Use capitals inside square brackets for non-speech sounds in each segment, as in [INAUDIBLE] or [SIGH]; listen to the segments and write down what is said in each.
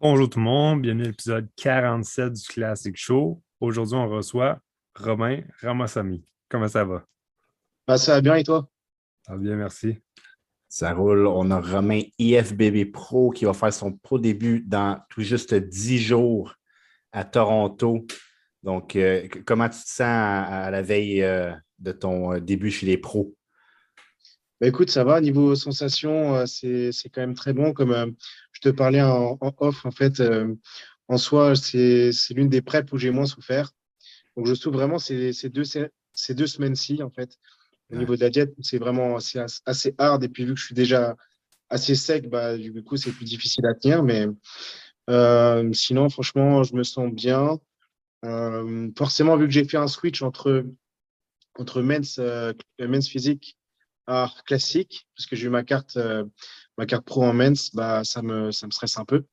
Bonjour tout le monde, bienvenue à l'épisode 47 du Classic Show. Aujourd'hui, on reçoit Romain Ramassami. Comment ça va? Bah, ça va bien et toi? Ça va bien, merci. Ça roule. On a Romain IFBB Pro qui va faire son pro début dans tout juste 10 jours à Toronto. Donc, euh, comment tu te sens à, la veille euh, de ton euh, début chez les pros? Bah, écoute, ça va. Niveau sensation, c'est quand même très bon. Comme je te parlais en, off, en fait, en soi, c'est l'une des prep où j'ai moins souffert. Donc, je souffre vraiment ces, ces deux, ces deux semaines-ci, en fait. Au niveau de la diète, c'est vraiment assez, assez hard. Et puis, vu que je suis déjà assez sec, bah, du coup, c'est plus difficile à tenir. Mais euh, sinon, franchement, je me sens bien. Euh, forcément, vu que j'ai fait un switch entre, entre men's, euh, men's physique à classique, parce que j'ai eu ma carte, euh, ma carte pro en men's, bah, ça, me, ça me stresse un peu.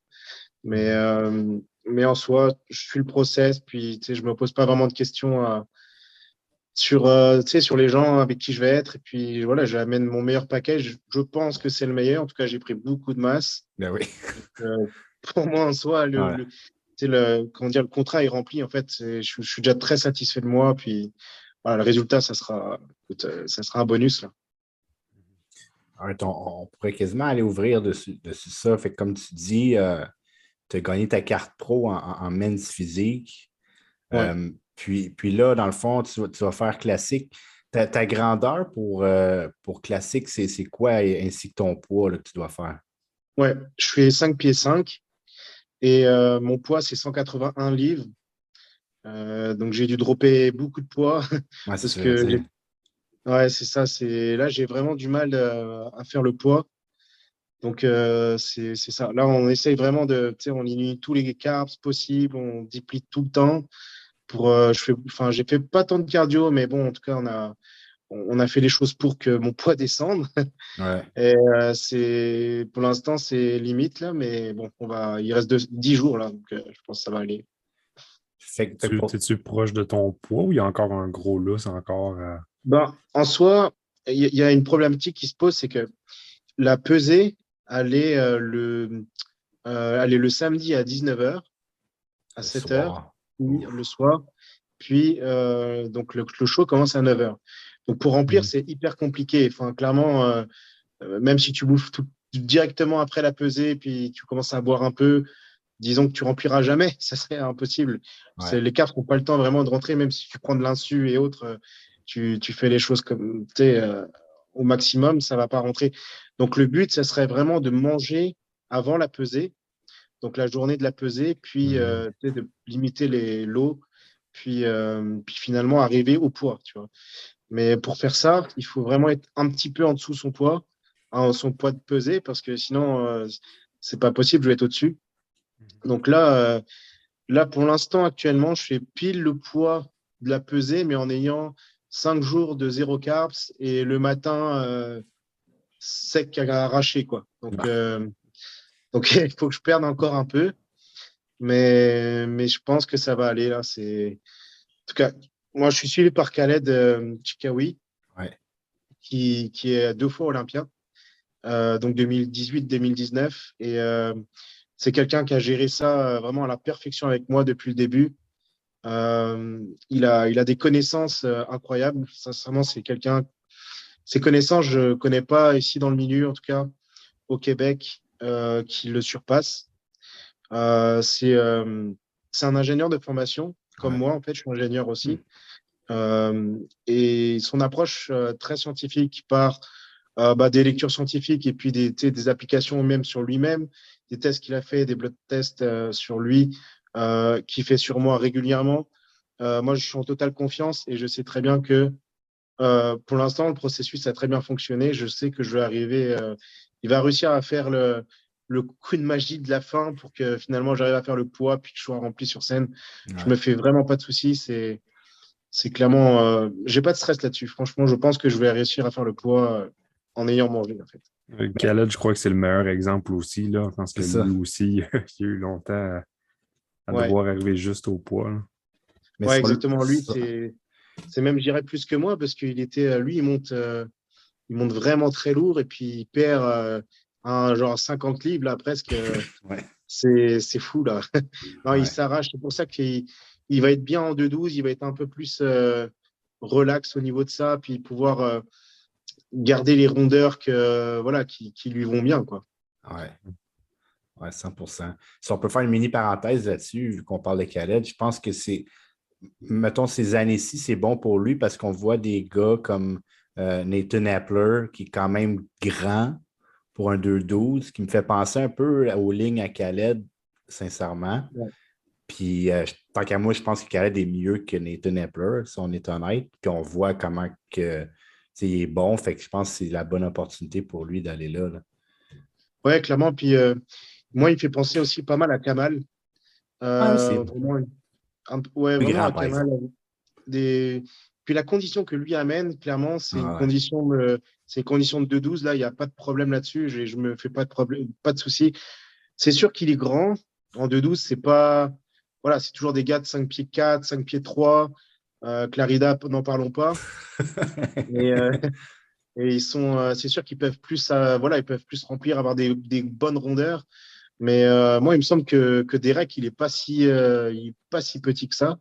Mais, euh, mais en soi, je suis le process, puis je ne me pose pas vraiment de questions à sur, euh, sur les gens avec qui je vais être. Et puis voilà, j'amène mon meilleur package. Je pense que c'est le meilleur. En tout cas, j'ai pris beaucoup de masse. Ben oui. Euh, pour moi, en soi, le, le, comment dire, le contrat est rempli. En fait, je, je, suis déjà très satisfait de moi. Puis voilà, le résultat, ça sera, euh, ça sera un bonus. Là. On, pourrait quasiment aller ouvrir dessus, dessus ça. Fait comme tu dis, tu as gagné ta carte pro en, en men's physique. Puis, puis là, dans le fond, tu, vas faire classique. Ta, grandeur pour, euh, pour classique, c'est quoi ainsi que ton poids que tu dois faire? Ouais, je fais 5 pieds 5 et euh, mon poids, c'est 181 livres. Euh, donc, j'ai dû dropper beaucoup de poids. Ouais, [LAUGHS] que Ouais, c'est ça. C'est là, j'ai vraiment du mal à faire le poids. Donc, c'est ça. Là, on essaye vraiment de, tu sais, on élimine tous les carbs possibles, on déplie tout le temps pour, euh, je fais, enfin, j'ai fait pas tant de cardio, mais bon, en tout cas, on a, on a fait les choses pour que mon [LAUGHS] poids descende. Et euh, c'est, pour l'instant, c'est limite là, mais bon, on va, il reste 10 jours là, donc euh, je pense que ça va aller. tu, es-tu proche de ton poids ou il y a encore un gros lousse encore? Ben, en soi, il y, a une problématique qui se pose, c'est que la pesée, allait le, elle le samedi à 19h, à 7h le soir. Puis, euh, donc, le, show commence à 9h. Donc, pour remplir, mmh. c'est hyper compliqué. Enfin, clairement, euh, euh, même si tu bouffes tout, directement après la pesée, puis tu commences à boire un peu, disons que tu rempliras jamais, [LAUGHS] ça serait impossible. Les cartes n'ont pas le temps vraiment de rentrer, même si tu prends de l'insu et autres, tu, tu, fais les choses comme euh, au maximum, ça va pas rentrer. Donc le but, ça serait vraiment de manger avant la pesée donc la journée de la pesée, puis mmh. euh, de limiter les lots, puis, euh, puis finalement arriver au poids. Tu vois. Mais pour faire ça, il faut vraiment être un petit peu en dessous son poids, hein, son poids de pesée, parce que sinon, euh, c'est pas possible, je vais être au-dessus. Mmh. Donc là, là, pour l'instant, actuellement, je fais pile le poids de la pesée, mais en ayant cinq jours de zéro carbs et le matin sec à arracher. Quoi. Donc, bah. Donc, [LAUGHS] il faut que je perde encore un peu. Mais, mais je pense que ça va aller là. C'est... En tout cas, moi, je suis suivi par Khaled euh, Chikawi, qui, qui, est deux fois olympien, euh, donc 2018-2019. Et euh, c'est quelqu'un qui a géré ça vraiment à la perfection avec moi depuis le début. Il, a, il a des connaissances incroyables. Sincèrement, c'est quelqu'un. Ses connaissances, je ne connais pas ici dans le milieu, en tout cas au Québec. Euh, qui le surpasse. Euh, euh, c'est un ingénieur de formation, comme moi, en fait, je suis ingénieur aussi. Mm. et son approche très scientifique par bah, des lectures scientifiques et puis des, des applications même sur lui-même, des tests qu'il a fait, des blood tests sur lui, euh, qu'il fait sur moi régulièrement. moi, je suis en totale confiance et je sais très bien que pour l'instant, le processus a très bien fonctionné. Je sais que je vais arriver il va réussir à faire le, le coup de magie de la fin pour que finalement j'arrive à faire le poids puis que je sois rempli sur scène. Je me fais vraiment pas de soucis. C'est, c'est clairement, euh, j'ai pas de stress là-dessus. Franchement, je pense que je vais réussir à faire le poids euh, en ayant mangé en fait. Khaled, je crois que c'est le meilleur exemple aussi. Là. Je pense que lui aussi, [LAUGHS] il a eu longtemps à, devoir arriver juste au poids. Oui, exactement. Lui, c'est, même, je dirais, plus que moi parce qu'il était, lui, il monte, euh, il monte vraiment très lourd et puis il perd euh, un genre 50 livres là presque. Euh, [LAUGHS] c'est fou là. [LAUGHS] non, il s'arrache. C'est pour ça qu'il il va être bien en 2-12. Il va être un peu plus euh, relax au niveau de ça, puis pouvoir euh, garder les rondeurs que, voilà, qui, qui, lui vont bien. Quoi. Ouais. Ouais, 100% Si on peut faire une mini parenthèse là-dessus, vu qu'on parle de Khaled, je pense que c'est, mettons, ces années-ci, c'est bon pour lui parce qu'on voit des gars comme euh, Nathan Appler, qui est quand même grand pour un 2-12, qui me fait penser un peu aux lignes à Khaled, sincèrement. Puis, euh, tant qu'à moi, je pense que Khaled est mieux que Nathan Epler, si on est honnête. Puis, on voit comment que, il est bon. Fait que je pense que c'est la bonne opportunité pour lui d'aller là, là. Oui, clairement. Puis, euh, moi, il me fait penser aussi pas mal à Kamal. ah, vraiment, ouais, vraiment à Kamal. Des, puis la condition que lui amène, clairement, c'est une, condition de, une condition de 2-12. Là, il n'y a pas de problème là-dessus. Je ne me fais pas de, problème, pas de souci. C'est sûr qu'il est grand. En 2-12, c'est pas. Voilà, c'est toujours des gars de 5 pieds 4, 5 pieds 3. Euh, Clarida, n'en parlons pas. [LAUGHS] et, euh, et, ils sont, euh, c'est sûr qu'ils peuvent plus, voilà, ils peuvent plus remplir, avoir des, des bonnes rondeurs. Mais moi, il me semble que, que Derek, il n'est pas si, il pas si petit que ça.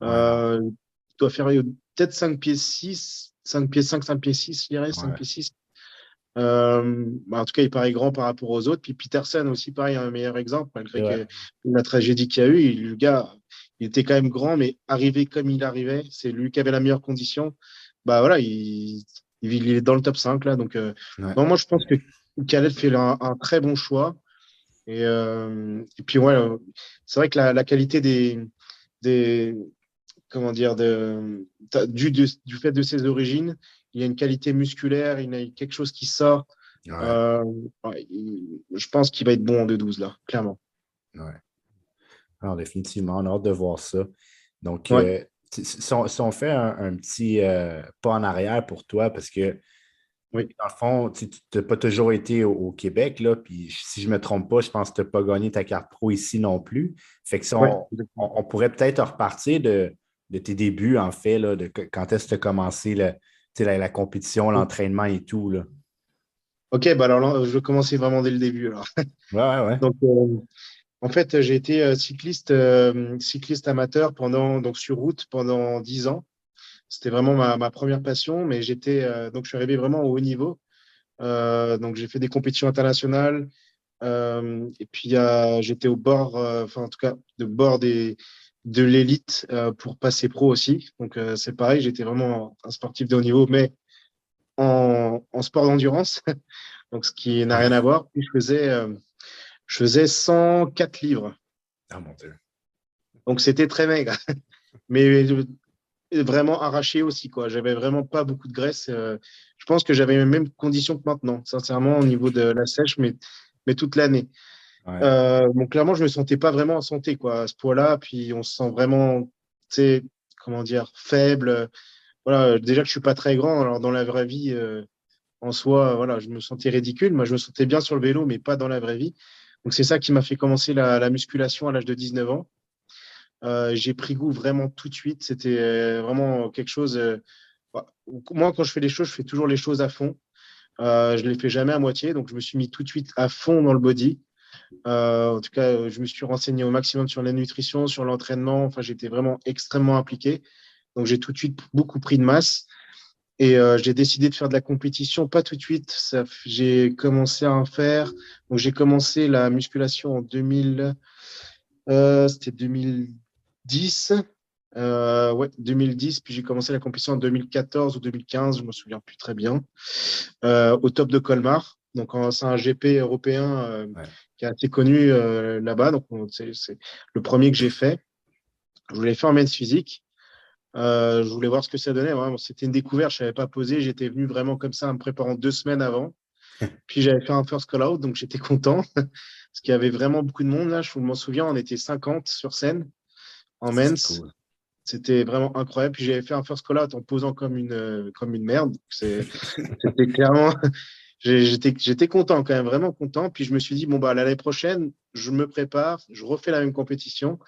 il doit faire peut-être 5 pieds 6, 5 pieds 5, 5 pieds 6, je dirais, 5 pieds 6. Euh, bah, en tout cas, il paraît grand par rapport aux autres. Puis Peterson aussi, pareil, un meilleur exemple, malgré la tragédie qu'il y a eu. le gars, il était quand même grand, mais arrivé comme il arrivait, c'est lui qui avait la meilleure condition. Bah voilà, il, il est dans le top 5 là. Donc, euh, moi, je pense que Khaled fait un, très bon choix. Et, euh, et puis, ouais, c'est vrai que la, la qualité des, des, comment dire, de, du, du, fait de ses origines, il y a une qualité musculaire, il y a quelque chose qui sort. Euh, je pense qu'il va être bon en 2-12, là, clairement. Ouais. Alors, définitivement, on a hâte de voir ça. Donc, euh, si, on, fait un, petit euh, pas en arrière pour toi, parce que, oui. dans le fond, tu n'as pas toujours été au, Québec, là, puis si je ne me trompe pas, je pense que tu n'as pas gagné ta carte pro ici non plus. Fait que ça, on pourrait peut-être repartir de, de tes débuts, en fait, là, de quand est-ce que tu as commencé la, la, compétition, l'entraînement et tout? Là? OK, bah alors je vais commencer vraiment dès le début. Alors. Ouais, ouais. Donc, euh, en fait, j'ai été euh, cycliste, euh, cycliste amateur pendant, donc sur route pendant 10 ans. C'était vraiment ma, première passion, mais j'étais donc je suis arrivé vraiment au haut niveau. donc j'ai fait des compétitions internationales, et puis j'étais au bord, enfin en tout cas de bord des, de l'élite euh, pour passer pro aussi. Donc, euh, c'est pareil, j'étais vraiment un sportif de haut niveau, mais en, sport d'endurance, [LAUGHS] donc ce qui n'a rien à voir. Puis, je faisais, euh, je faisais 104 livres. Ah, mon Dieu. Donc, c'était très maigre, [LAUGHS] mais vraiment arraché aussi. quoi. J'avais vraiment pas beaucoup de graisse. je pense que j'avais les mêmes conditions que maintenant, sincèrement, au niveau de la sèche, mais, mais toute l'année. Euh, bon, clairement, je me sentais pas vraiment en santé quoi, à ce point-là. Puis on se sent vraiment, tu sais, comment dire, faible. Voilà, déjà que je suis pas très grand. Alors dans la vraie vie, euh, en soi, voilà, je me sentais ridicule. Moi, je me sentais bien sur le vélo, mais pas dans la vraie vie. Donc c'est ça qui m'a fait commencer la, musculation à l'âge de 19 ans. Euh, j'ai pris goût vraiment tout de suite. C'était vraiment quelque chose. moi, quand je fais les choses, je fais toujours les choses à fond. je ne les fais jamais à moitié. Donc, je me suis mis tout de suite à fond dans le body. Euh, en tout cas, je me suis renseigné au maximum sur la nutrition, sur l'entraînement. Enfin, j'étais vraiment extrêmement impliqué. Donc, j'ai tout de suite beaucoup pris de masse. Et euh, j'ai décidé de faire de la compétition, pas tout de suite. J'ai commencé à en faire. Donc, j'ai commencé la musculation en 2000. Euh, C'était 2010. Euh, ouais, 2010. Puis j'ai commencé la compétition en 2014 ou 2015. Je me souviens plus très bien. Euh, au top de Colmar. Donc, c'est un GP européen euh, qui est assez connu là-bas. Donc, c'est le premier que j'ai fait. Je l'ai fait en men's physique. Je voulais voir ce que ça donnait. C'était une découverte. Je ne savais pas poser. J'étais venu vraiment comme ça en me préparant deux semaines avant. [LAUGHS] Puis j'avais fait un first call out, donc j'étais content. [LAUGHS] Parce qu'il y avait vraiment beaucoup de monde là. Je m'en souviens, on était 50 sur scène en men's. C'était vraiment incroyable. Puis j'avais fait un first call out en posant comme une, comme une merde. [LAUGHS] C'était clairement j'étais content quand même, vraiment content. Puis je me suis dit, bon, bah, l'année prochaine, je me prépare, je refais la même compétition.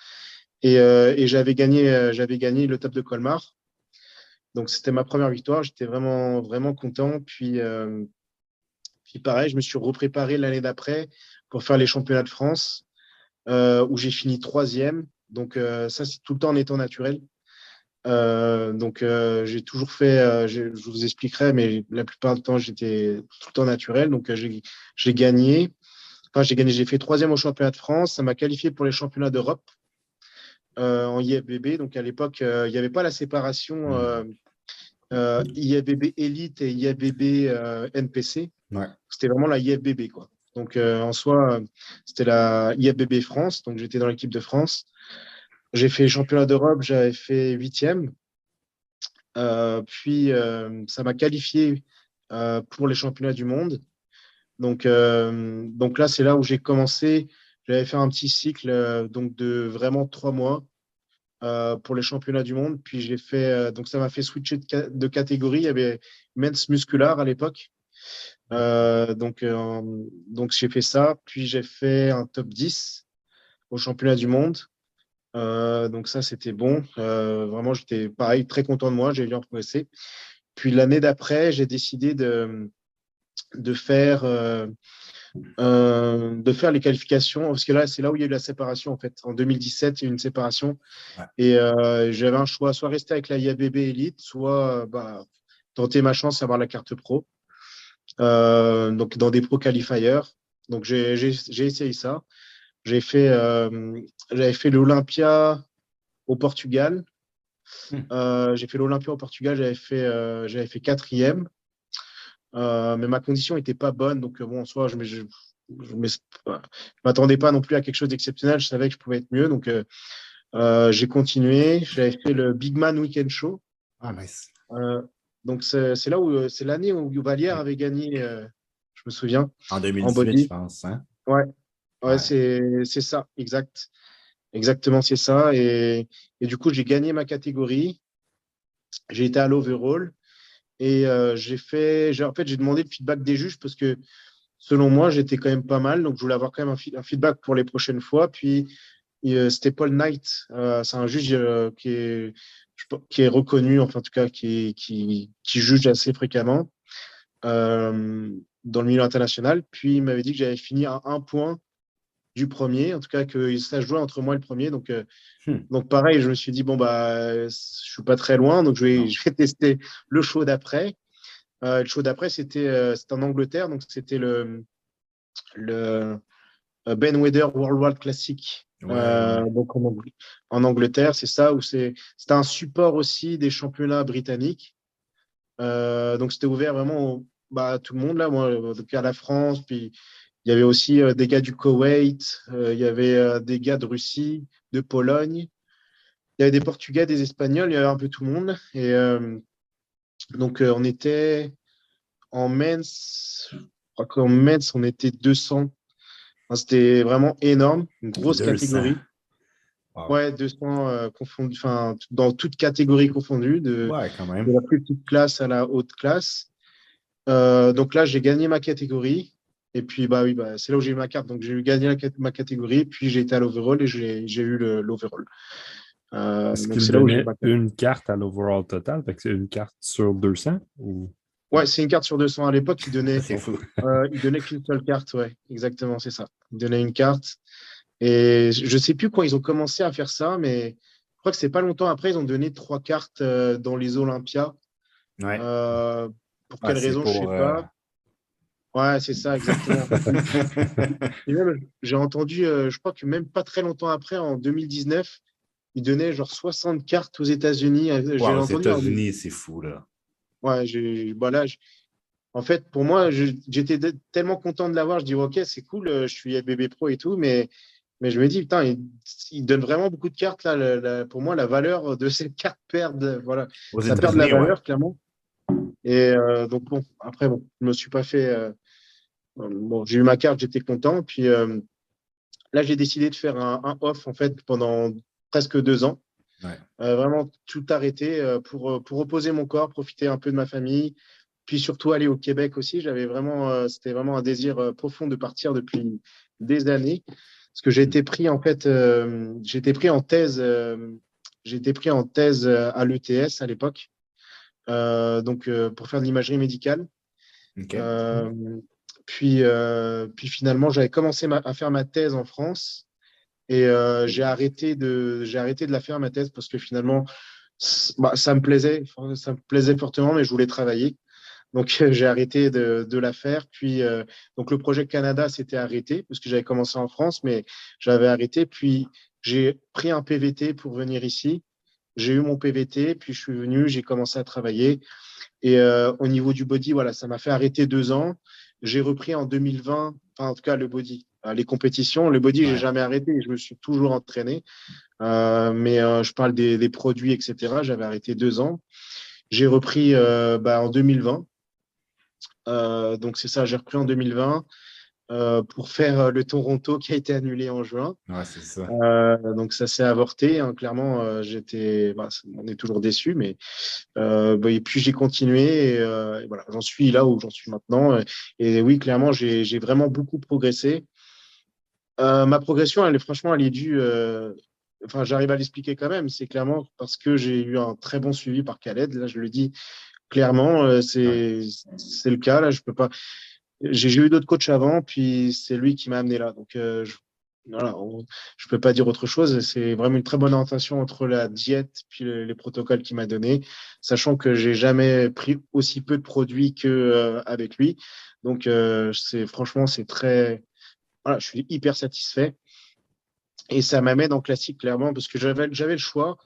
Et, euh, et j'avais gagné, euh, j'avais gagné le top de Colmar. Donc, c'était ma première victoire. J'étais vraiment, vraiment content. Puis, euh, puis, pareil, je me suis repréparé l'année d'après pour faire les championnats de France. où j'ai fini troisième. Donc, ça, c'est tout le temps en étant naturel. donc, j'ai toujours fait, je vous expliquerai, mais la plupart du temps, j'étais tout le temps naturel. Donc, j'ai gagné. Enfin, j'ai gagné, j'ai fait troisième au championnat de France. Ça m'a qualifié pour les championnats d'Europe en IFBB. Donc, à l'époque, il n'y avait pas la séparation mmh. euh, IFBB Elite et IFBB NPC. C'était vraiment la IFBB, quoi. Donc, en soi, c'était la IFBB France. Donc, j'étais dans l'équipe de France. J'ai fait championnat d'Europe, j'avais fait huitième. Euh, puis, ça m'a qualifié pour les championnats du monde. Donc, là, c'est là où j'ai commencé. J'avais fait un petit cycle donc de vraiment trois mois pour les championnats du monde. Puis j'ai fait, donc ça m'a fait switcher de, catégorie. Il y avait men's musculaire à l'époque. Donc, donc j'ai fait ça. Puis j'ai fait un top 10 au championnat du monde. donc ça, c'était bon. vraiment, j'étais pareil, très content de moi. J'ai bien progressé. Puis l'année d'après, j'ai décidé de, de faire euh, de faire les qualifications, parce que là, c'est là où il y a eu la séparation, en fait. En 2017, il y a eu une séparation. Et euh, j'avais un choix, soit rester avec la IABB Elite, soit bah, tenter ma chance d'avoir la carte pro. Euh, donc, dans des pro qualifiers. Donc, j'ai essayé ça. J'ai fait, j'avais fait l'Olympia au Portugal. Hmm. j'ai fait l'Olympia au Portugal, j'avais fait, j'avais fait quatrième. Euh, mais ma condition n'était pas bonne. Donc, euh, bon, en soi, je ne m'attendais pas non plus à quelque chose d'exceptionnel. Je savais que je pouvais être mieux. Donc, euh, j'ai continué. J'avais fait le Big Man Weekend Show. Ah, nice. Donc, c'est là où c'est l'année où Valière avait gagné, je me souviens. En 2018, je pense. Hein? Ouais, ouais, c'est ça, exact. Exactement, c'est ça. Et, et, du coup, j'ai gagné ma catégorie. J'ai été à l'overall. Et euh, j'ai fait, en fait, j'ai demandé le feedback des juges parce que selon moi, j'étais quand même pas mal. Donc, je voulais avoir quand même un, feedback pour les prochaines fois. Puis, euh, c'était Paul Knight. Euh, c'est un juge qui, est, qui est reconnu, enfin, en tout cas, qui, qui, qui juge assez fréquemment dans le milieu international. Puis, il m'avait dit que j'avais fini à un point du premier, en tout cas que ça jouait entre moi et le premier. Donc, euh, hmm. donc pareil, je me suis dit, bon, bah, je suis pas très loin, donc je vais, [LAUGHS] je vais tester le show d'après. Euh, le show d'après, c'était euh, en Angleterre, donc c'était le, le Ben Weather Worldwide Classic. Donc en, Angleterre, c'est ça, où c'est un support aussi des championnats britanniques. donc c'était ouvert vraiment bah, à tout le monde, là, moi, à la France, puis il y avait aussi euh, des gars du Koweït, euh, il y avait euh, des gars de Russie, de Pologne, il y avait des Portugais, des Espagnols, il y avait un peu tout le monde. Et donc, on était en men's, je crois qu'en men's, on était 200. C'était vraiment énorme, une grosse catégorie. Ouais, 200 confondus, enfin, dans toutes catégories confondues, de, de, la plus petite classe à la haute classe. donc là, j'ai gagné ma catégorie. Et puis, bah oui, bah, c'est là où j'ai eu ma carte. Donc, j'ai eu gagné ma catégorie, puis j'ai été à l'overall et j'ai eu l'overall. Euh, Est-ce qu'il donnait une carte à l'overall total? C'est une carte sur 200? Ou... Ouais, c'est une carte sur 200 à l'époque. Il donnait, [LAUGHS] [LAUGHS] euh, il donnait qu'une seule carte. Ouais, exactement, c'est ça. Il donnait une carte. Et je ne sais plus quand ils ont commencé à faire ça, mais je crois que c'est pas longtemps après, ils ont donné trois cartes euh, dans les Olympias. Ouais. Euh, pour quelle raison, je ne sais pas. Ouais, c'est ça, exactement. [LAUGHS] j'ai entendu, je crois que même pas très longtemps après, en 2019, il donnait genre 60 cartes aux États-Unis. Euh, aux États-Unis, c'est fou, là. Ouais, j'ai, bah en fait, pour moi, j'étais tellement content de l'avoir. Je dis, OK, c'est cool, euh, je suis bébé pro et tout, mais, mais je me dis, putain, il, donne vraiment beaucoup de cartes. Là, pour moi, la valeur de [LAUGHS] ces cartes perd, voilà, ça perd de la valeur, clairement. Et donc, bon, après, bon, je ne me suis pas fait bon, j'ai eu ma carte, j'étais content. Puis euh, là, j'ai décidé de faire un, off en fait pendant presque deux ans. Euh, vraiment tout arrêter euh, pour, pour reposer mon corps, profiter un peu de ma famille, puis surtout aller au Québec aussi. J'avais vraiment, c'était vraiment un désir profond de partir depuis des années. Parce que j'ai été pris en fait, été pris en thèse, été pris en thèse à l'ETS à l'époque, donc pour faire de l'imagerie médicale. Puis, euh, puis finalement, j'avais commencé à faire ma thèse en France. Et j'ai arrêté, de, arrêté de la faire, ma thèse, parce que finalement, bah, ça me plaisait, ça me plaisait fortement, mais je voulais travailler. Donc, [LAUGHS] j'ai arrêté de, de, la faire. Puis, donc, le projet Canada s'était arrêté parce que j'avais commencé en France, mais j'avais arrêté. Puis, j'ai pris un PVT pour venir ici. J'ai eu mon PVT, puis je suis venu, j'ai commencé à travailler. Et euh, au niveau du body, voilà, ça m'a fait arrêter deux ans. J'ai repris en 2020, enfin, en tout cas le body, euh, les compétitions. Le body, j'ai jamais arrêté, je me suis toujours entraîné. Euh, mais euh, je parle des, des, produits, etc. J'avais arrêté deux ans. J'ai repris euh, bah, en 2020. donc c'est ça, j'ai repris en 2020. Euh, pour faire euh, le Toronto qui a été annulé en juin. Ouais, c'est ça. Euh, donc ça s'est avorté. Hein. Clairement, euh, j'étais, bah, on est toujours déçu, mais bah, et puis j'ai continué. Et, et voilà, j'en suis là où j'en suis maintenant. Et oui, clairement, j'ai vraiment beaucoup progressé. Ma progression, elle est franchement, elle est due. Enfin, j'arrive à l'expliquer quand même. C'est clairement parce que j'ai eu un très bon suivi par Khaled. Là, je le dis clairement, c'est c'est le cas. Là, je peux pas j'ai eu d'autres coachs avant, puis c'est lui qui m'a amené là. Donc, euh, je, voilà, je peux pas dire autre chose. C'est vraiment une très bonne orientation entre la diète puis les protocoles qu'il m'a donné, sachant que j'ai jamais pris aussi peu de produits que euh, avec lui. Donc, euh, c'est franchement, c'est très, voilà, je suis hyper satisfait. Et ça m'amène en classique clairement parce que j'avais le choix.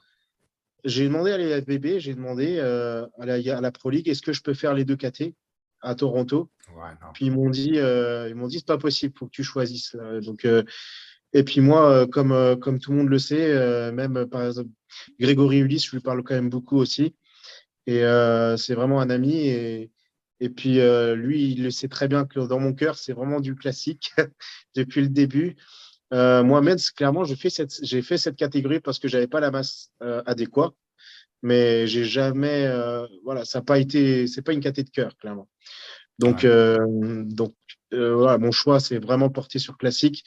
J'ai demandé à l'FBB, j'ai demandé à, la, à la Pro League, est-ce que je peux faire les deux KT à Toronto? puis ils m'ont dit, euh, ils m'ont dit c'est pas possible, faut que tu choisisses. Donc euh, et puis moi, euh, comme comme tout le monde le sait, même par exemple Grégory Ulysse, je lui parle quand même beaucoup aussi. Et c'est vraiment un ami et et puis lui, il le sait très bien que dans mon cœur, c'est vraiment du classique [LAUGHS] depuis le début. Moi-même, clairement, j'ai fait cette j'ai fait cette catégorie parce que j'avais pas la masse adéquate mais j'ai jamais, euh, voilà, ça n'a pas été, c'est pas une caté de cœur, clairement. Donc, euh, donc euh, voilà, mon choix, c'est vraiment porté sur classique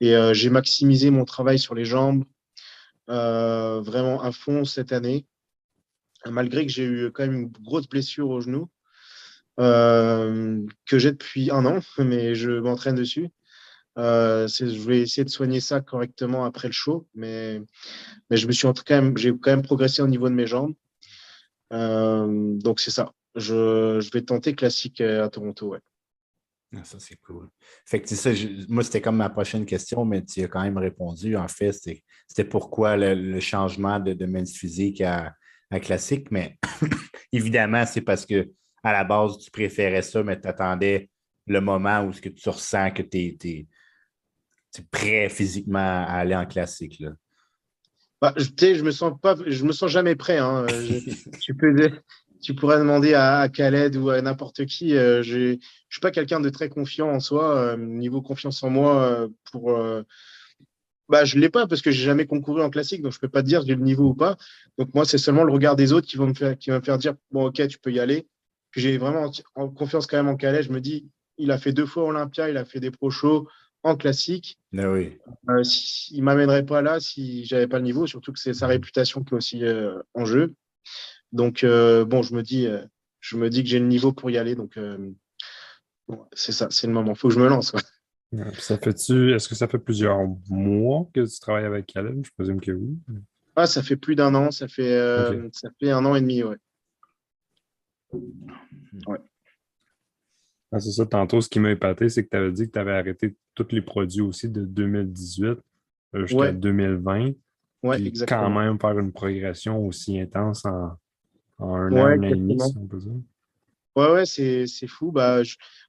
et j'ai maximisé mon travail sur les jambes vraiment à fond cette année, malgré que j'ai eu quand même une grosse blessure au genou que j'ai depuis un an, [LAUGHS] mais je m'entraîne dessus. Euh, je vais essayer de soigner ça correctement après le show, mais, mais je me suis quand même, j'ai quand même progressé au niveau de mes jambes. Euh, donc c'est ça. Je, je, vais tenter classique à Toronto. Ah, ça, c'est cool. Fait moi, c'était comme ma prochaine question, mais tu as quand même répondu. En fait, c'était pourquoi le, changement de, de physique à, à classique, mais [COUGHS] évidemment, c'est parce que à la base, tu préférais ça, mais tu attendais le moment où ce que tu ressens que tu es, prêt physiquement à aller en classique? Là? Bah, je, me sens pas, je me sens jamais prêt. Hein. [LAUGHS] tu, peux, tu pourrais demander à, Khaled ou à n'importe qui. Euh, je ne suis pas quelqu'un de très confiant en soi. Euh, niveau confiance en moi, euh, pour, bah, je ne l'ai pas parce que j'ai jamais concouru en classique, donc je ne peux pas te dire j'ai le niveau ou pas. Donc moi, c'est seulement le regard des autres qui, vont me faire, qui va me faire dire bon, ok, tu peux y aller. Puis j'ai vraiment confiance quand même en Khaled. Je me dis, il a fait deux fois Olympia, il a fait des pro shows en classique. Ah oui. Euh, il m'amènerait pas là si j'avais pas le niveau, surtout que c'est sa réputation qui est aussi euh, en jeu. Donc euh, bon, je me dis, je me dis que j'ai le niveau pour y aller. Donc c'est ça, c'est le moment. Faut que je me lance. Ça fait-tu, est-ce que ça fait plusieurs mois que tu travailles avec Caleb? Je présume que oui. Ah, ça fait plus d'un an. Ça fait, ça fait un an et demi, ouais. Ouais. Ah, c'est ça, tantôt, ce qui m'a épaté, c'est que tu avais dit que tu avais arrêté tous les produits aussi de 2018 euh, jusqu'à 2020. Oui, exactement. quand même faire une progression aussi intense en, un an, et demi, si on peut dire. Ouais, ouais, c'est, fou. Bah,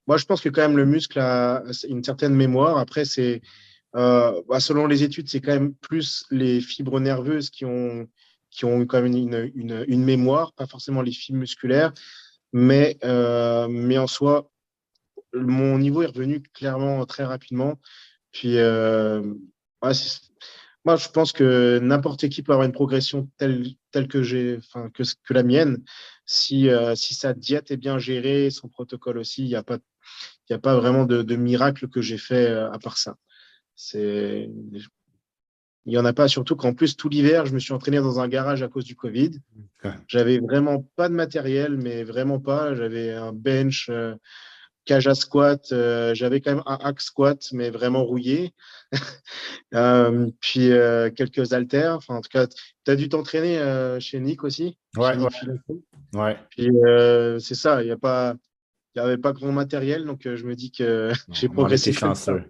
moi, je pense que quand même le muscle a une certaine mémoire. Après, c'est euh, bah, selon les études, c'est quand même plus les fibres nerveuses qui ont, qui ont quand même une, une, mémoire, pas forcément les fibres musculaires. Mais, euh, mais en soi, mon niveau est revenu clairement très rapidement. Puis, euh, moi, je pense que n'importe qui peut avoir une progression telle, telle que j'ai, enfin, que, que la mienne. Si, euh, si sa diète est bien gérée, son protocole aussi, il n'y a pas, a pas vraiment de, de miracle que j'ai fait à part ça. Il n'y en a pas, surtout qu'en plus, tout l'hiver, je me suis entraîné dans un garage à cause du Covid. J'avais vraiment pas de matériel, mais vraiment pas. J'avais un bench, cage à squat. Euh, j'avais quand même un hack squat, mais vraiment rouillé. [LAUGHS] Euh, puis quelques haltères. Enfin, en tout cas, tu as dû t'entraîner chez Nick aussi? Ouais. ouais. Puis c'est ça, il n'y a pas. Il n'y avait pas grand matériel, donc je me dis que [LAUGHS] j'ai progressé. Chanceux.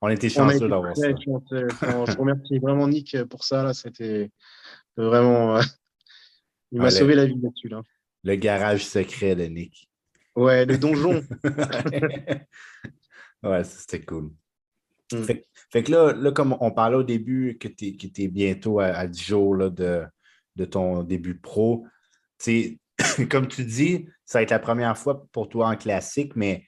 On était chanceux d'avoir ça. je remercie vraiment Nick pour ça. Là, c'était vraiment. il m'a sauvé la vie là-dessus. Là. Le garage secret de Nick. Ouais, le donjon. [LAUGHS] ouais, c'était cool. Mm. Fait, que là, là, comme on parlait au début que tu es, bientôt à, 10 jours là, de, de, ton début pro, [COUGHS] comme tu dis, ça va être la première fois pour toi en classique, mais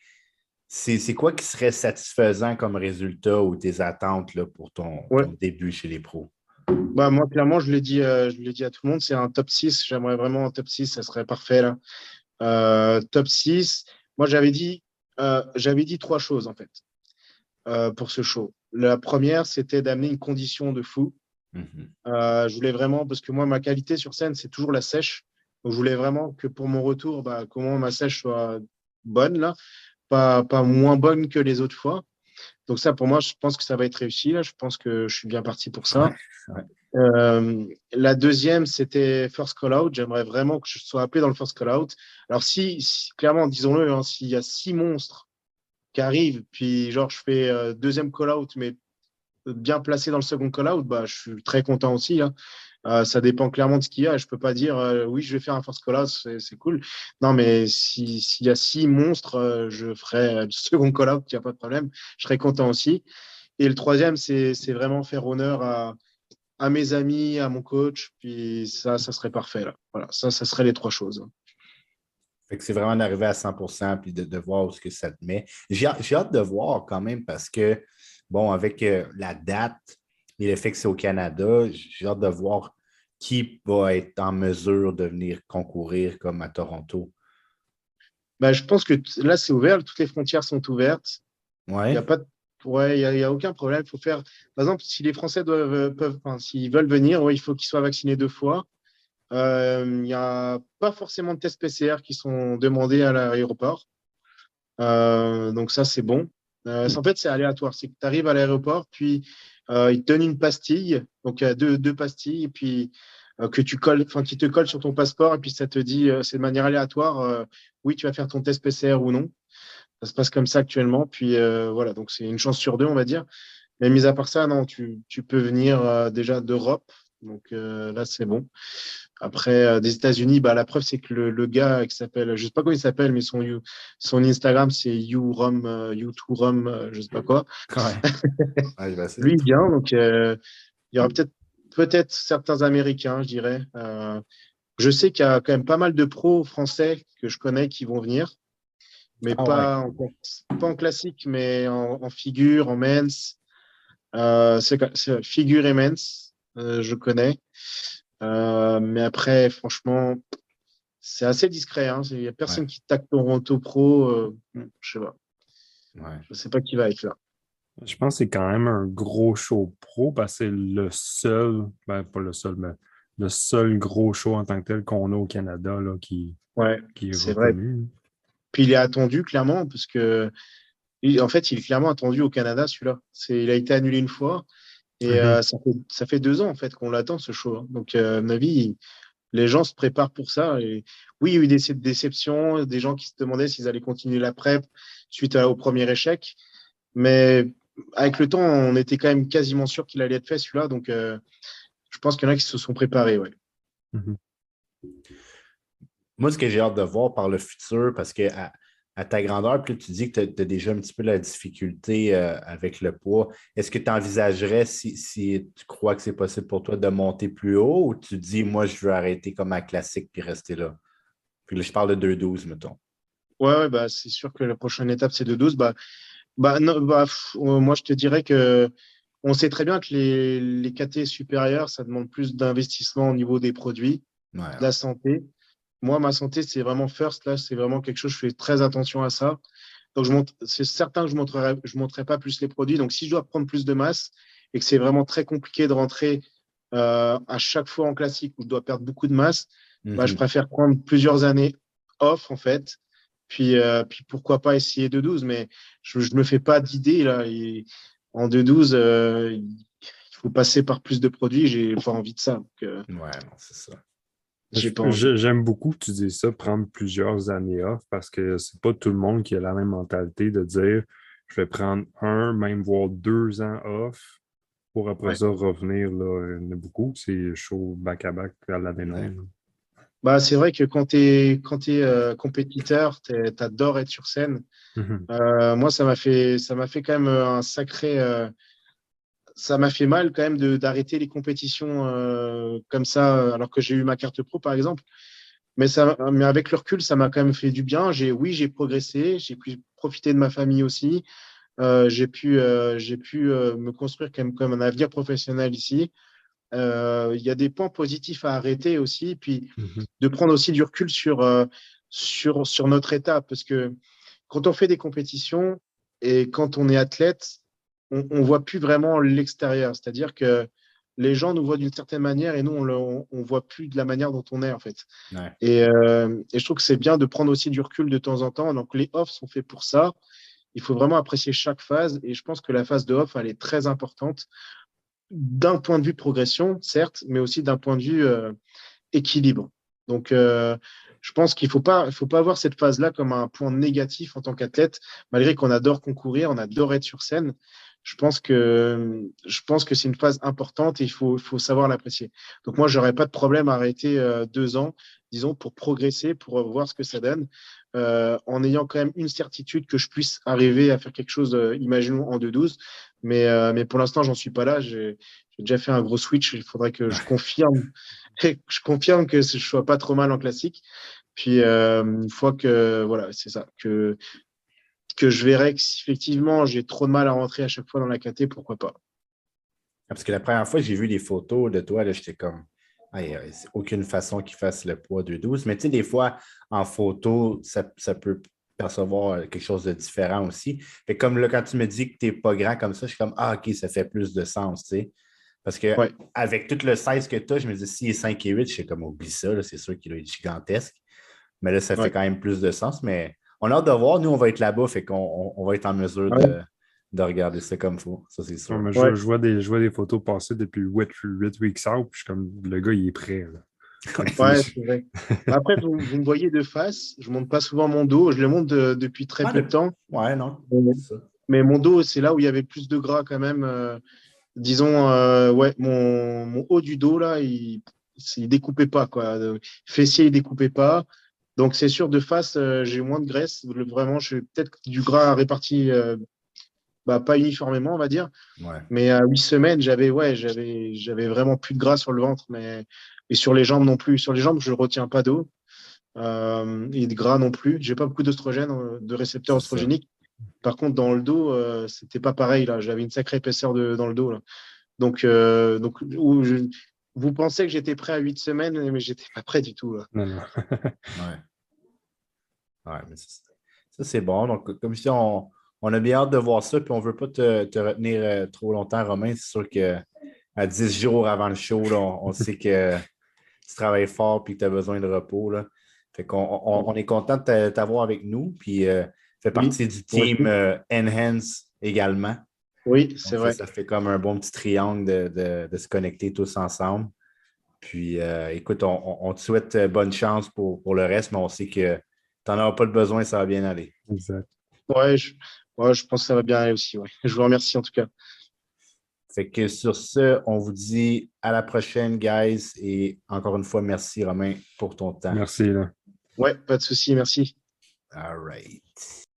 c'est quoi qui serait satisfaisant comme résultat ou tes attentes là, pour ton, début chez les pros? Bah, moi, clairement, je l'ai dit, euh, dit à tout le monde, c'est un top 6. J'aimerais vraiment un top 6, ça serait parfait. Là. Euh, top 6. Moi, j'avais dit, euh, j'avais dit trois choses, en fait, pour ce show. La première, c'était d'amener une condition de fou. Mhm. je voulais vraiment, parce que moi, ma qualité sur scène, c'est toujours la sèche. Donc, je voulais vraiment que pour mon retour, bah, comment ma sèche soit bonne, là pas, moins bonne que les autres fois. Donc ça, pour moi, je pense que ça va être réussi. Là. Je pense que je suis bien parti pour ça. Euh, la deuxième, c'était First Call Out. J'aimerais vraiment que je sois appelé dans le First Call Out. Alors si, clairement, disons-le, hein, s'il y a six monstres qui arrivent, puis genre je fais euh, deuxième Call Out, mais bien placé dans le second Call Out, bah, je suis très content aussi. Hein. Euh, ça dépend clairement de ce qu'il y a. Je peux pas dire euh, oui, je vais faire un Force Call-Out, c'est cool. Non, mais s'il y a six monstres, euh, je ferai [LAUGHS] le second Call-Out, il n'y a pas de problème. Je serai content aussi. Et le troisième, c'est vraiment faire honneur à, mes amis, à mon coach. Puis ça, ça serait parfait. Là. Voilà, ça, ça serait les trois choses. c'est vraiment d'arriver à 100 puis de, de, voir où ce que ça te met. J'ai hâte de voir quand même parce que, bon, avec la date, et le fait que c'est au Canada, j'ai hâte de voir qui va être en mesure de venir concourir comme à Toronto. Ben, je pense que là, c'est ouvert, toutes les frontières sont ouvertes. Ouais. Il n'y a pas Ouais, il n'y a, aucun problème. Il faut faire, par exemple, si les Français doivent, peuvent, s'ils veulent venir, il faut qu'ils soient vaccinés deux fois. Euh, il n'y a pas forcément de tests PCR qui sont demandés à l'aéroport. Euh, donc ça, c'est bon. Euh, en fait, c'est aléatoire. C'est que tu arrives à l'aéroport, puis euh, il te donne une pastille, donc deux, deux pastilles, et puis euh, que tu colles, enfin qui te colle sur ton passeport, et puis ça te dit, euh, c'est de manière aléatoire, oui, tu vas faire ton test PCR ou non. Ça se passe comme ça actuellement. Puis voilà, donc c'est une chance sur deux, on va dire. Mais mis à part ça, non, tu peux venir déjà d'Europe. Donc là, c'est bon. Après, euh, des États-Unis, bah, la preuve, c'est que le, gars qui s'appelle, je ne sais pas comment il s'appelle, mais son, son Instagram, c'est YouRom, euh, You2Rom, euh, je ne sais pas quoi. [LAUGHS] Lui, il vient. Donc, il y aura peut-être peut-être certains Américains, je dirais. je sais qu'il y a quand même pas mal de pros français que je connais qui vont venir, mais ah pas, en, pas en classique, mais en, figure, en men's. c'est figure et men's, je connais. Euh, mais après, franchement, c'est assez discret. Hein. Il n'y a personne qui tacle Toronto Pro. Euh, je sais pas. Je ne sais pas qui va être là. Je pense que c'est quand même un gros show pro parce que c'est le seul, ben, pas le seul, mais le seul gros show en tant que tel qu'on a au Canada là, qui, ouais, qui est, c'est vrai. Puis il est attendu clairement parce que en fait, il est clairement attendu au Canada celui-là. il a été annulé une fois et mhm. euh, ça, fait, deux ans en fait qu'on l'attend ce show. Hein. Donc, euh, à mon avis, les gens se préparent pour ça. Et oui, il y a eu des déceptions, des gens qui se demandaient s'ils allaient continuer la prep suite au premier échec. Mais avec le temps, on était quand même quasiment sûr qu'il allait être fait celui-là. Donc, euh, je pense qu'il y en a qui se sont préparés. Ouais. Mhm. Moi, ce que j'ai hâte de voir par le futur, parce que à ta grandeur, puis tu dis que tu as, déjà un petit peu la difficulté euh, avec le poids. Est-ce que tu envisagerais, si, tu crois que c'est possible pour toi, de monter plus haut ou tu dis, moi, je veux arrêter comme un classique puis rester là? Puis là, je parle de 2-12, mettons. Oui, ouais, bah, c'est sûr que la prochaine étape, c'est 2-12. Bah, bah, bah euh, moi, je te dirais que on sait très bien que les, les KT supérieurs, ça demande plus d'investissement au niveau des produits, de la santé moi, ma santé, c'est vraiment first. Là, c'est vraiment quelque chose, je fais très attention à ça. Donc, je c'est certain que je ne montrerai, je montrerai pas plus les produits. Donc, si je dois prendre plus de masse et que c'est vraiment très compliqué de rentrer euh, à chaque fois en classique où je dois perdre beaucoup de masse, bah, je mhm. préfère prendre plusieurs années off, en fait, Puis, euh, puis pourquoi pas essayer 2-12, mais je ne me fais pas d'idée. là. en 2-12, euh, il faut passer par plus de produits. J'ai pas envie de ça. ouais, c'est ça. J'aime beaucoup que tu dises ça, prendre plusieurs années off, parce que c'est pas tout le monde qui a la même mentalité de dire je vais prendre un, même voire deux ans off pour après ça revenir. Là. Il y en a beaucoup, c'est chaud back-à-back à, l'année Bah, c'est vrai que quand tu es, quand es euh, compétiteur, tu adores être sur scène. Mm-hmm. Euh, moi, ça m'a fait, ça m'a fait quand même un sacré. Euh, ça m'a fait mal quand même d'arrêter les compétitions comme ça, alors que j'ai eu ma carte pro, par exemple. Mais, ça, mais avec le recul, ça m'a quand même fait du bien. Oui, j'ai progressé, j'ai pu profiter de ma famille aussi. Euh, j'ai pu, euh, j'ai pu euh, me construire comme, comme un avenir professionnel ici. Il y a des points positifs à arrêter aussi, puis mhm. de prendre aussi du recul sur, sur, sur notre état, parce que quand on fait des compétitions et quand on est athlète, on ne voit plus vraiment l'extérieur. C'est-à-dire que les gens nous voient d'une certaine manière et nous, on ne voit plus de la manière dont on est, en fait. Et, et, je trouve que c'est bien de prendre aussi du recul de temps en temps. Donc, les offs sont faits pour ça il faut vraiment apprécier chaque phase. Et je pense que la phase de off, elle est très importante d'un point de vue progression, certes, mais aussi d'un point de vue euh, équilibre. Donc, euh, je pense qu'il ne faut pas, faut pas voir cette phase-là comme un point négatif en tant qu'athlète, malgré qu'on adore concourir, on adore être sur scène. Je pense que, je pense que c'est une phase importante et il faut, faut savoir l'apprécier. Donc, moi, je n'aurais pas de problème à arrêter euh, deux ans, disons, pour progresser, pour voir ce que ça donne. Euh, en ayant quand même une certitude que je puisse arriver à faire quelque chose, euh, imaginons, en 2-12. Mais, mais pour l'instant, j'en suis pas là. J'ai déjà fait un gros switch. Il faudrait que je confirme, [LAUGHS] je confirme que je sois pas trop mal en classique. Puis, une fois que, voilà, c'est ça, que, que je verrai que si effectivement j'ai trop de mal à rentrer à chaque fois dans la KT, pourquoi pas. Parce que la première fois, j'ai vu des photos de toi, j'étais comme, aucune façon qu'il fasse le poids de 12. Mais tu sais, des fois, en photo, ça, peut percevoir quelque chose de différent aussi. Fait comme là, quand tu me dis que tu n'es pas grand comme ça, je suis comme Ah, OK, ça fait plus de sens, tu sais. Parce que avec tout le 16 que tu as, je me dis s'il est 5 et 8, je suis comme oublie ça, c'est sûr qu'il est gigantesque. Mais là, ça fait quand même plus de sens. Mais on a hâte de voir. Nous, on va être là-bas, fait qu'on on va être en mesure de, de regarder ça comme faut. Ça, c'est sûr. je, vois des, je vois des photos passer depuis 8, 8 weeks out, puis je suis comme le gars, il est prêt. [LAUGHS] ouais, c'est vrai. Après, vous, me voyez de face, je ne monte pas souvent mon dos, je le monte depuis très peu de temps. Ouais, non. Mais, mon dos, c'est là où il y avait plus de gras quand même. Euh, disons, euh, ouais, mon, mon, haut du dos, là, il ne découpait pas. Quoi. Fessier, il ne découpait pas. Donc, c'est sûr, de face, euh, j'ai moins de graisse. Vraiment, je peut-être du gras réparti bah, pas uniformément, on va dire. Mais à huit semaines, j'avais ouais, j'avais, j'avais vraiment plus de gras sur le ventre, mais et sur les jambes non plus. Sur les jambes, je ne retiens pas d'eau euh, et de gras non plus. J'ai pas beaucoup d'oestrogène, euh, de récepteurs oestrogéniques. Par contre, dans le dos, euh, c'était pas pareil. Là, j'avais une sacrée épaisseur de, dans le dos. Là. Donc, euh, donc vous pensez que j'étais prêt à huit semaines, mais j'étais pas prêt du tout. Là. Non, non. [LAUGHS] ouais. ouais mais ça, c'est bon. Donc, comme si on on a bien hâte de voir ça, puis on ne veut pas te, retenir euh, trop longtemps, Romain. C'est sûr qu'à 10 jours avant le show, on, sait que tu travailles fort et que tu as besoin de repos. Là. Fait qu'on on, est content de t'avoir avec nous, puis euh, fait partie du team euh, Enhance également. Oui, c'est vrai. Ça, fait comme un bon petit triangle de, se connecter tous ensemble. Puis écoute, on, te souhaite bonne chance pour, pour le reste, mais on sait que tu n'en auras pas le besoin, ça va bien aller. Exact. Ouais, je, Ouais, je pense que ça va bien aller aussi. Ouais. Je vous remercie en tout cas. Fait que sur ce, on vous dit à la prochaine, guys. Et encore une fois, merci Romain pour ton temps. Merci. Là. Ouais, pas de souci, merci. All right.